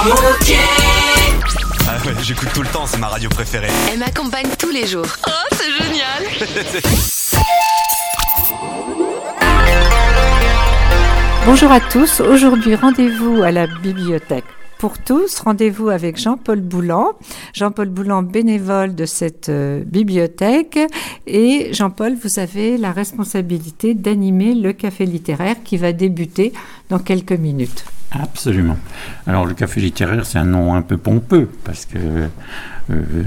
Ah ouais, j'écoute tout le temps, c'est ma radio préférée. Elle m'accompagne tous les jours. Oh, c'est génial Bonjour à tous. Aujourd'hui, rendez-vous à la bibliothèque pour tous. Rendez-vous avec Jean-Paul Boulan. Jean-Paul Boulan, bénévole de cette euh, bibliothèque. Et Jean-Paul, vous avez la responsabilité d'animer le café littéraire qui va débuter dans quelques minutes. Absolument. Alors le café littéraire, c'est un nom un peu pompeux parce que, euh,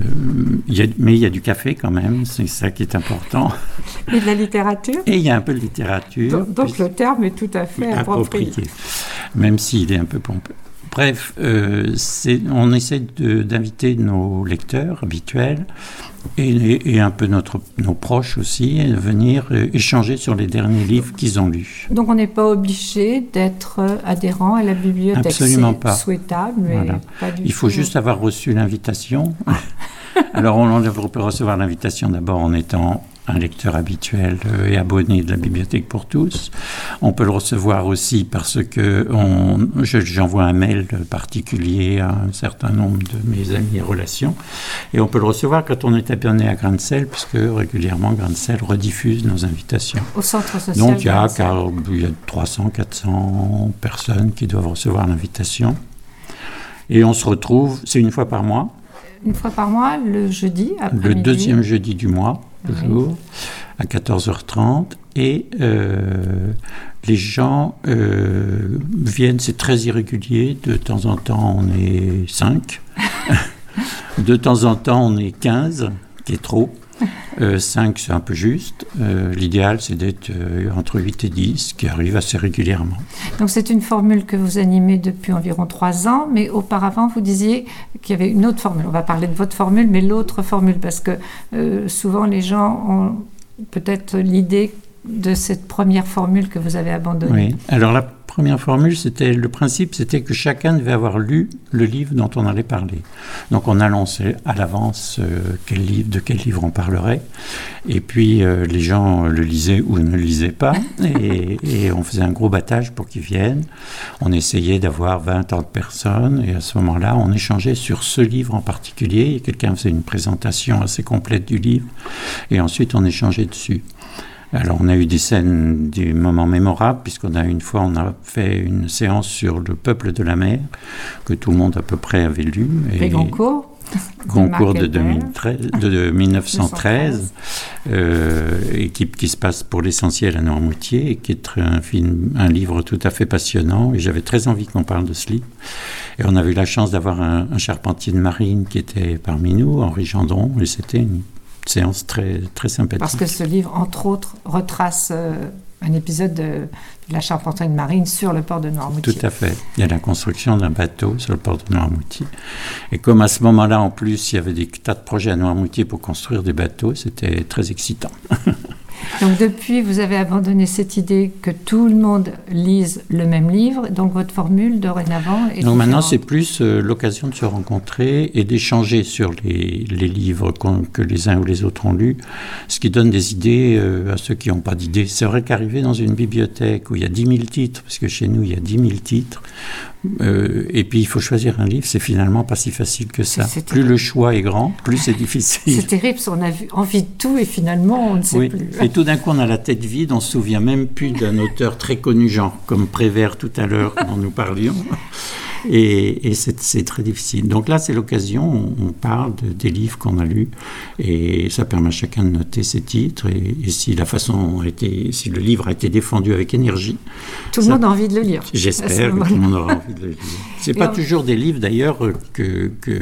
il y a, mais il y a du café quand même, c'est ça qui est important. Et de la littérature Et il y a un peu de littérature. Donc, donc le terme est tout à fait approprié. approprié, même s'il est un peu pompeux. Bref, euh, on essaie d'inviter nos lecteurs habituels et, et un peu notre, nos proches aussi à venir euh, échanger sur les derniers livres qu'ils ont lus. Donc on n'est pas obligé d'être euh, adhérent à la bibliothèque. Absolument C'est pas. souhaitable, mais Voilà. pas du Il faut tout. juste avoir reçu l'invitation. Alors, on on peut recevoir l'invitation d'abord en étant un lecteur habituel euh, et abonné de la Bibliothèque pour tous. On peut le recevoir aussi parce que j'envoie un mail particulier à un certain nombre de mes amis et relations. Et on peut le recevoir quand on est abonné à Grain de Sel, puisque régulièrement Grain de Sel rediffuse nos invitations. Au centre social. Donc il y, a, car- il y a 300, 400 personnes qui doivent recevoir l'invitation. Et on se retrouve, c'est une fois par mois, Une fois par mois, le jeudi, après le deuxième jeudi du mois, toujours, à 14h30. Et euh, les gens euh, viennent, c'est très irrégulier, de temps en temps on est 5, de temps en temps on est 15, qui est trop. 5 c'est un peu juste. Euh, L'idéal c'est d'être euh, entre 8 et 10, qui arrive assez régulièrement. Donc c'est une formule que vous animez depuis environ trois ans, mais auparavant vous disiez qu'il y avait une autre formule. On va parler de votre formule, mais l'autre formule, parce que euh, souvent les gens ont peut-être l'idée de cette première formule que vous avez abandonnée. Oui. Alors la première formule, c'était le principe, c'était que chacun devait avoir lu le livre dont on allait parler. Donc on annonçait à l'avance euh, quel livre, de quel livre on parlerait, et puis euh, les gens le lisaient ou ne le lisaient pas, et, et on faisait un gros battage pour qu'ils viennent. On essayait d'avoir 20 tant de personnes, et à ce moment-là, on échangeait sur ce livre en particulier. Et Quelqu'un faisait une présentation assez complète du livre, et ensuite on échangeait dessus. Alors, on a eu des scènes, des moments mémorables, puisqu'on a une fois, on a fait une séance sur le peuple de la mer, que tout le monde à peu près avait lu. Les Goncourt. Concours de, Marc Albert. 2013, de, de 1913, euh, et qui, se passe pour l'essentiel à Noirmoutier, et qui est un, film, un livre tout à fait passionnant. Et j'avais très envie qu'on parle de ce livre. Et on avait eu la chance d'avoir un, un charpentier de marine qui était parmi nous, Henri Gendron, et c'était une séance très, très sympathique. Parce que ce livre, entre autres, retrace euh, un épisode de, de la charpenterie de marine sur le port de Noirmoutier. Tout à fait. Il y a la construction d'un bateau sur le port de Noirmoutier. Et comme à ce moment-là, en plus, il y avait des tas de projets à Noirmoutier pour construire des bateaux, c'était très excitant. Donc depuis, vous avez abandonné cette idée que tout le monde lise le même livre. Donc votre formule dorénavant est Donc maintenant, c'est plus euh, l'occasion de se rencontrer et d'échanger sur les, les livres que les uns ou les autres ont lus, ce qui donne des idées euh, à ceux qui n'ont pas d'idées. C'est vrai qu'arriver dans une bibliothèque où il y a 10 000 titres, parce que chez nous, il y a 10 000 titres, euh, et puis il faut choisir un livre, c'est finalement pas si facile que ça. Plus le choix est grand, plus c'est difficile. C'est terrible, qu'on a vu, envie de tout et finalement on ne sait Oui. plus. Et tout d'un coup, on a la tête vide, on se souvient même plus d'un auteur très connu, genre comme Prévert tout à l'heure dont nous parlions. Et, et c'est c'est très difficile. Donc là, c'est l'occasion, on, parle de- des livres qu'on a lus, et ça permet à chacun de noter ses titres, et, et si la façon a été, si le livre a été défendu avec énergie, Tout le monde a envie de le lire. ce J'espère que tout le monde aura envie de le lire. C'est Et pas on- toujours des livres d'ailleurs euh, que, que,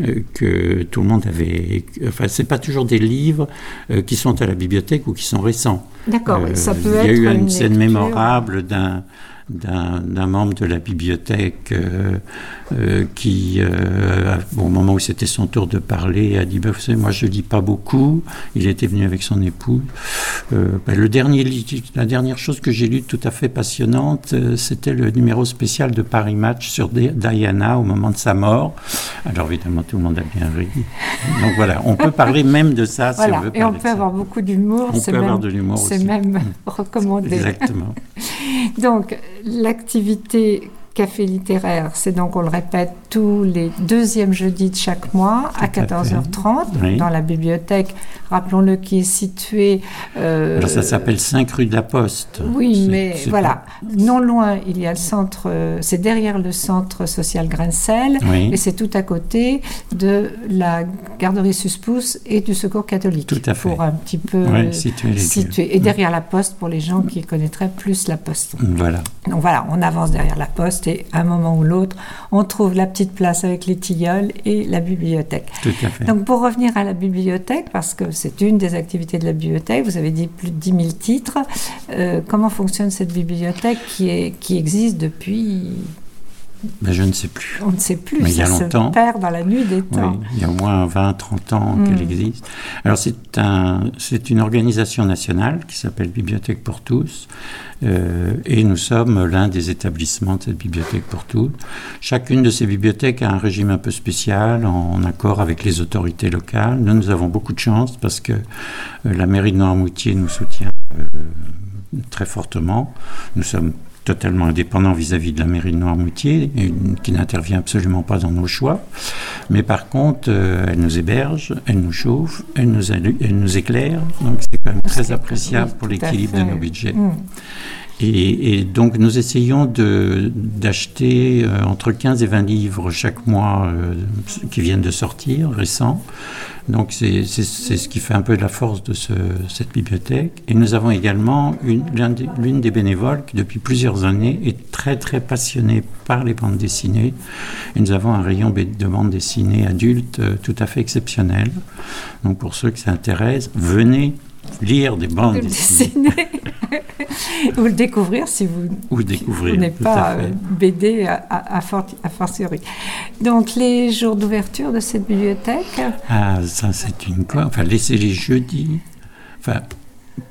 euh, que tout le monde avait. Enfin, c'est pas toujours des livres euh, qui sont à la bibliothèque ou qui sont récents. D'accord, Euh, ça peut Il y a être eu une, une scène lecture. mémorable d'un d'un membre de la bibliothèque euh, euh, qui, euh, au moment où c'était son tour de parler, a dit bah, Vous savez, Moi, je lis pas beaucoup. Il était venu avec son épouse. Bah, le dernier, la dernière chose que j'ai lue tout à fait passionnante, c'était le numéro spécial de Paris Match sur Di- Diana au moment de sa mort. Alors, évidemment, tout le monde a bien ri. Donc voilà, on peut parler même de ça si Voilà, on veut et on peut ça. avoir beaucoup d'humour. On c'est peut avoir de l'humour C'est aussi. même recommandé. Exactement. Donc, l'activité café littéraire, c'est donc, on le répète, tous les deuxièmes jeudis de chaque mois à Tout à 14h30 Oui. dans la bibliothèque, rappelons-le, qui est située. euh, Alors ça s'appelle 5 rue de la Poste. Oui, mais voilà, non loin, il y a le centre, c'est derrière le centre social Grincel, Oui. et c'est tout à côté de la garderie Suspousse et du Secours catholique. Tout à fait. Pour un petit peu euh, situer situer. Et derrière la poste, pour les gens qui connaîtraient plus la poste. Voilà. Donc voilà, on avance derrière la poste à un moment ou l'autre, on trouve la petite place avec les tilleuls et la bibliothèque. Tout à fait. Donc pour revenir à la bibliothèque, parce que c'est une des activités de la bibliothèque, vous avez dit plus de 10 000 titres, euh, comment fonctionne cette bibliothèque qui, est, qui existe depuis, Ben, je ne sais plus. on ne sait plus, Mais il y a ça longtemps. se perd dans la nuit des Oui, temps. il y a au moins 20, 30 ans Mm. qu'elle existe. Alors c'est un, une organisation nationale qui s'appelle Bibliothèque pour tous, euh, et nous sommes l'un des établissements de cette Bibliothèque pour tous. Chacune de ces bibliothèques a un régime un peu spécial, en, en accord avec les autorités locales. Nous, nous avons beaucoup de chance parce que euh, la mairie de Noirmoutier nous soutient euh, très fortement. Nous sommes totalement indépendants vis-à-vis de la mairie de Noirmoutier, qui n'intervient absolument pas dans nos choix. Mais par contre, euh, elle nous héberge, elle nous chauffe, elle nous, allu- elle nous éclaire. Donc c'est quand même très appréciable Oui, pour l'équilibre de nos budgets. Mm. Et, donc nous essayons de- d'acheter euh, entre 15 et 20 livres chaque mois euh, qui viennent de sortir, récents. Donc c'est ce qui fait un peu la force de ce- cette bibliothèque. Et nous avons également l'une des bénévoles qui depuis plusieurs années est très très passionnée par les bandes dessinées. Et nous avons un rayon de bandes dessinées adultes euh, tout à fait exceptionnel. Donc pour ceux qui s'intéressent, venez lire des bandes dessinées. Ou le découvrir si vous ou découvrir. N'êtes pas euh, BD à, à, à, fort- à fortiori. Donc, les jours d'ouverture de cette bibliothèque, Ah, ça, c'est une quoi? Enfin, laisser les jeudis. Enfin,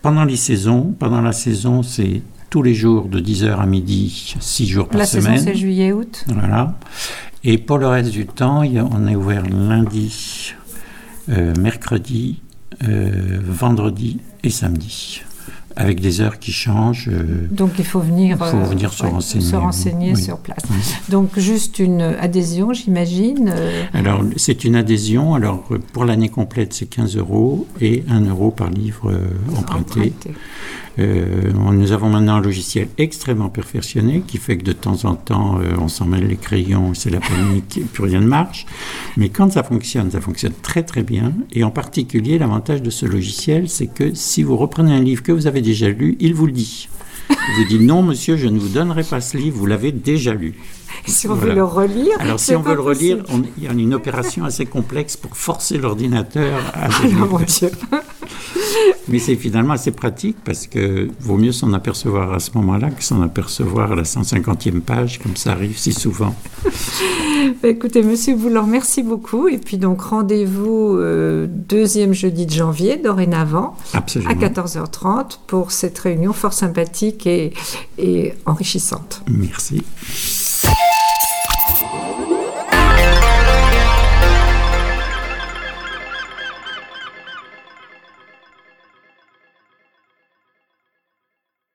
pendant les saisons, pendant la saison, c'est tous les jours de 10h à midi, 6 jours par la saison semaine. c'est juillet-août. Voilà. Et pour le reste du temps, on est ouvert lundi, euh, mercredi, vendredi et samedi. Avec des heures qui changent. euh, Donc, il faut venir, faut venir se renseigner, se renseigner oui. sur place. Oui. Donc, juste une adhésion, j'imagine. euh, Alors, c'est une adhésion. Alors, euh, pour l'année complète, c'est 15 euros et 1 euro par livre euh, emprunté. Euh, nous avons maintenant un logiciel extrêmement perfectionné qui fait que de temps en temps, euh, on s'en mêle les crayons, c'est la panique, et plus rien ne marche. Mais quand ça fonctionne, ça fonctionne très très bien. Et en particulier, l'avantage de ce logiciel, c'est que si vous reprenez un livre que vous avez déjà lu, il vous le dit. Il vous dit non, monsieur, je ne vous donnerai pas ce livre, vous l'avez déjà lu. Si on Voilà. veut le relire. Alors, si on veut le relire, on- il y a une opération assez complexe pour forcer l'ordinateur à Oh mon lire. Dieu. Mais c'est finalement assez pratique parce que vaut mieux s'en apercevoir à ce moment-là que s'en apercevoir à la 150e page, comme ça arrive si souvent. Écoutez, Monsieur Boulan, merci beaucoup. Et puis donc rendez-vous euh, deuxième jeudi de janvier, dorénavant, Absolument. à 14h30 pour cette réunion fort sympathique et, et enrichissante. Merci.